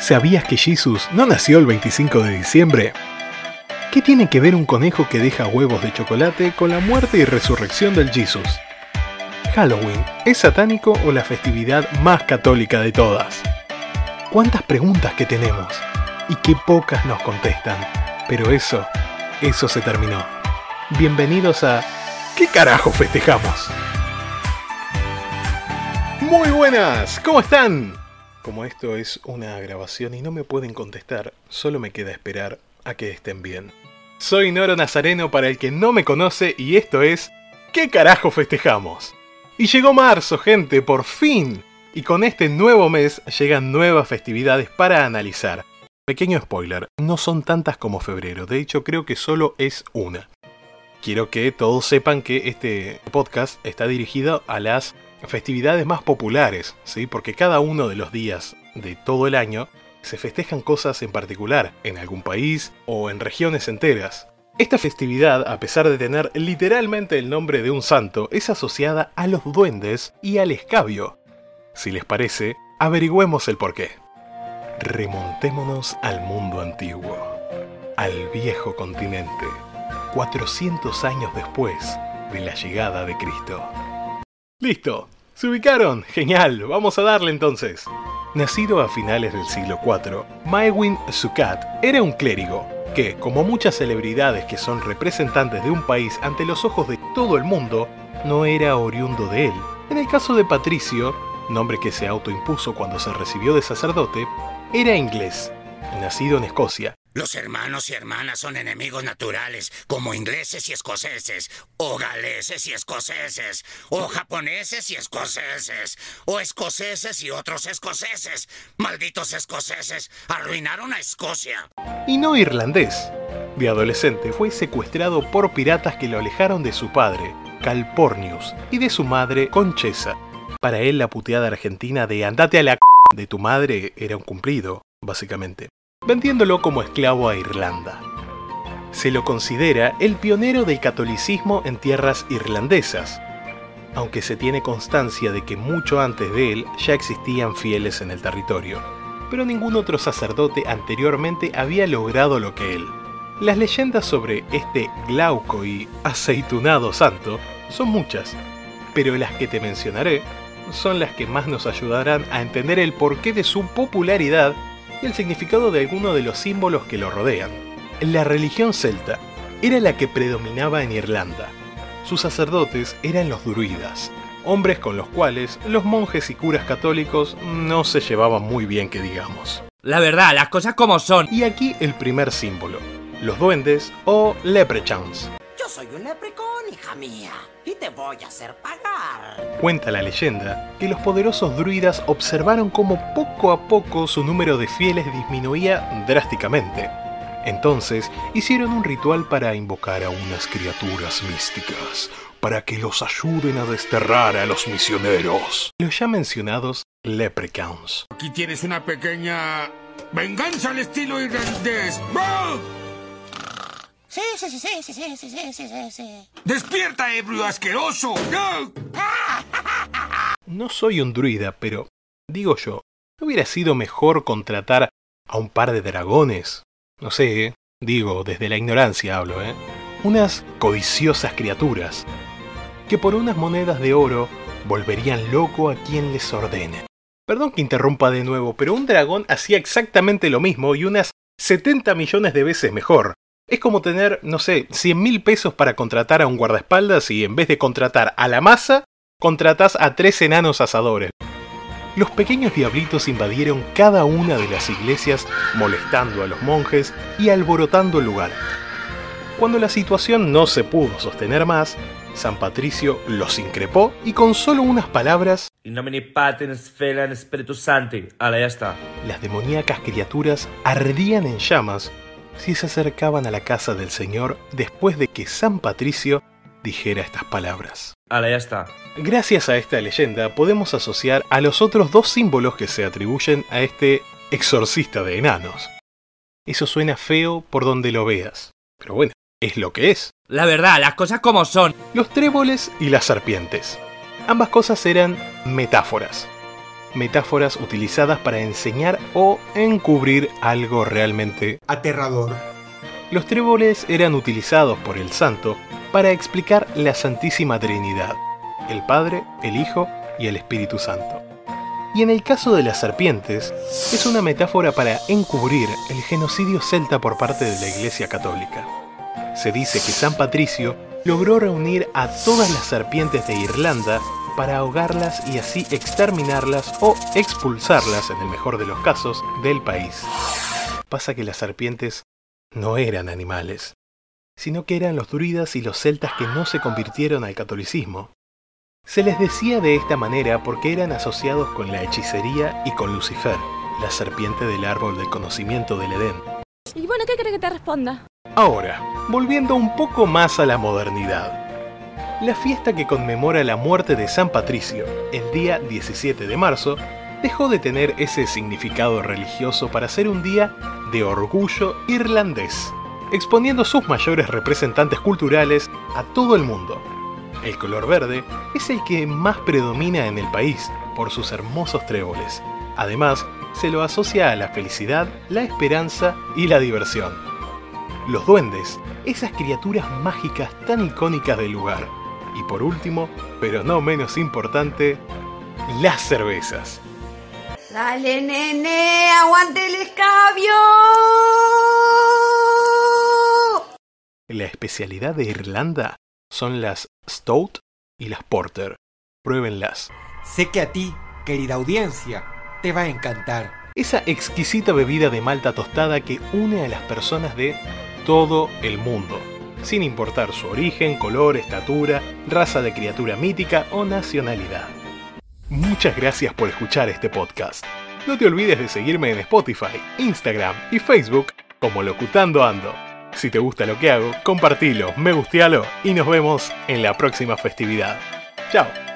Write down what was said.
¿Sabías que Jesus no nació el 25 de diciembre? ¿Qué tiene que ver un conejo que deja huevos de chocolate con la muerte y resurrección del Jesus? ¿Halloween es satánico o la festividad más católica de todas? ¿Cuántas preguntas que tenemos? Y qué pocas nos contestan. Pero eso, eso se terminó. Bienvenidos a ¿Qué carajo festejamos? Muy buenas, ¿cómo están? Como esto es una grabación y no me pueden contestar, solo me queda esperar a que estén bien. Soy Noro Nazareno para el que no me conoce y esto es ¿Qué carajo festejamos? Y llegó marzo, gente, por fin. Y con este nuevo mes llegan nuevas festividades para analizar. Pequeño spoiler, no son tantas como febrero, de hecho creo que solo es una. Quiero que todos sepan que este podcast está dirigido a las festividades más populares, ¿sí? porque cada uno de los días de todo el año se festejan cosas en particular, en algún país o en regiones enteras. Esta festividad, a pesar de tener literalmente el nombre de un santo, es asociada a los duendes y al escabio. Si les parece, averigüemos el porqué. Remontémonos al mundo antiguo, al viejo continente, 400 años después de la llegada de Cristo. Listo, ¿se ubicaron? Genial, vamos a darle entonces. Nacido a finales del siglo IV, Maewin Sukat era un clérigo que, como muchas celebridades que son representantes de un país ante los ojos de todo el mundo, no era oriundo de él. En el caso de Patricio, nombre que se autoimpuso cuando se recibió de sacerdote, era inglés, nacido en Escocia, los hermanos y hermanas son enemigos naturales, como ingleses y escoceses, o galeses y escoceses, o japoneses y escoceses, o escoceses y otros escoceses. Malditos escoceses, arruinaron a Escocia. Y no irlandés. De adolescente fue secuestrado por piratas que lo alejaron de su padre, Calpornius, y de su madre, Conchesa. Para él la puteada argentina de andate a la c de tu madre era un cumplido, básicamente vendiéndolo como esclavo a Irlanda. Se lo considera el pionero del catolicismo en tierras irlandesas, aunque se tiene constancia de que mucho antes de él ya existían fieles en el territorio, pero ningún otro sacerdote anteriormente había logrado lo que él. Las leyendas sobre este glauco y aceitunado santo son muchas, pero las que te mencionaré son las que más nos ayudarán a entender el porqué de su popularidad y el significado de algunos de los símbolos que lo rodean. La religión celta era la que predominaba en Irlanda. Sus sacerdotes eran los druidas, hombres con los cuales los monjes y curas católicos no se llevaban muy bien que digamos. La verdad, las cosas como son. Y aquí el primer símbolo, los duendes o leprechauns. Soy un leprechaun, hija mía, y te voy a hacer pagar. Cuenta la leyenda que los poderosos druidas observaron cómo poco a poco su número de fieles disminuía drásticamente. Entonces hicieron un ritual para invocar a unas criaturas místicas, para que los ayuden a desterrar a los misioneros. Los ya mencionados leprechauns. Aquí tienes una pequeña venganza al estilo irlandés. Sí, sí, sí, sí, sí, sí, sí, sí, sí, sí. ¡Despierta, ebrio asqueroso! ¡No! No soy un druida, pero, digo yo, ¿no hubiera sido mejor contratar a un par de dragones? No sé, ¿eh? digo, desde la ignorancia hablo, ¿eh? Unas codiciosas criaturas, que por unas monedas de oro volverían loco a quien les ordene. Perdón que interrumpa de nuevo, pero un dragón hacía exactamente lo mismo y unas 70 millones de veces mejor. Es como tener, no sé, 100 mil pesos para contratar a un guardaespaldas y en vez de contratar a la masa, contratás a tres enanos asadores. Los pequeños diablitos invadieron cada una de las iglesias molestando a los monjes y alborotando el lugar. Cuando la situación no se pudo sostener más, San Patricio los increpó y con solo unas palabras In nomine Patens, Felan, Spiritus Sancti. Ala, ya está. las demoníacas criaturas ardían en llamas si se acercaban a la casa del Señor después de que San Patricio dijera estas palabras. Ala, ya está. Gracias a esta leyenda podemos asociar a los otros dos símbolos que se atribuyen a este exorcista de enanos. Eso suena feo por donde lo veas, pero bueno, es lo que es. La verdad, las cosas como son. Los tréboles y las serpientes. Ambas cosas eran metáforas. Metáforas utilizadas para enseñar o encubrir algo realmente Aterrador. Los tréboles eran utilizados por el santo para explicar la Santísima Trinidad, el Padre, el Hijo y el Espíritu Santo. Y en el caso de las serpientes, es una metáfora para encubrir el genocidio celta por parte de la Iglesia Católica. Se dice que San Patricio logró reunir a todas las serpientes de Irlanda para ahogarlas y así exterminarlas o expulsarlas, en el mejor de los casos, del país. Pasa que las serpientes no eran animales, sino que eran los druidas y los celtas que no se convirtieron al catolicismo. Se les decía de esta manera porque eran asociados con la hechicería y con Lucifer, la serpiente del árbol del conocimiento del Edén. Y bueno, ¿qué crees que te responda? Ahora, volviendo un poco más a la modernidad. La fiesta que conmemora la muerte de San Patricio, el día 17 de marzo, dejó de tener ese significado religioso para ser un día de orgullo irlandés, exponiendo sus mayores representantes culturales a todo el mundo. El color verde es el que más predomina en el país por sus hermosos tréboles. Además, se lo asocia a la felicidad, la esperanza y la diversión. Los duendes, esas criaturas mágicas tan icónicas del lugar. Y por último, pero no menos importante, las cervezas. Dale, nene, aguante el escabio. La especialidad de Irlanda son las Stout y las Porter. Pruébenlas. Sé que a ti, querida audiencia, te va a encantar. Esa exquisita bebida de malta tostada que une a las personas de todo el mundo, sin importar su origen, color, estatura, raza de criatura mítica o nacionalidad. Muchas gracias por escuchar este podcast. No te olvides de seguirme en Spotify, Instagram y Facebook como Locutando Ando. Si te gusta lo que hago, compartilo, me gustealo y nos vemos en la próxima festividad. Chao.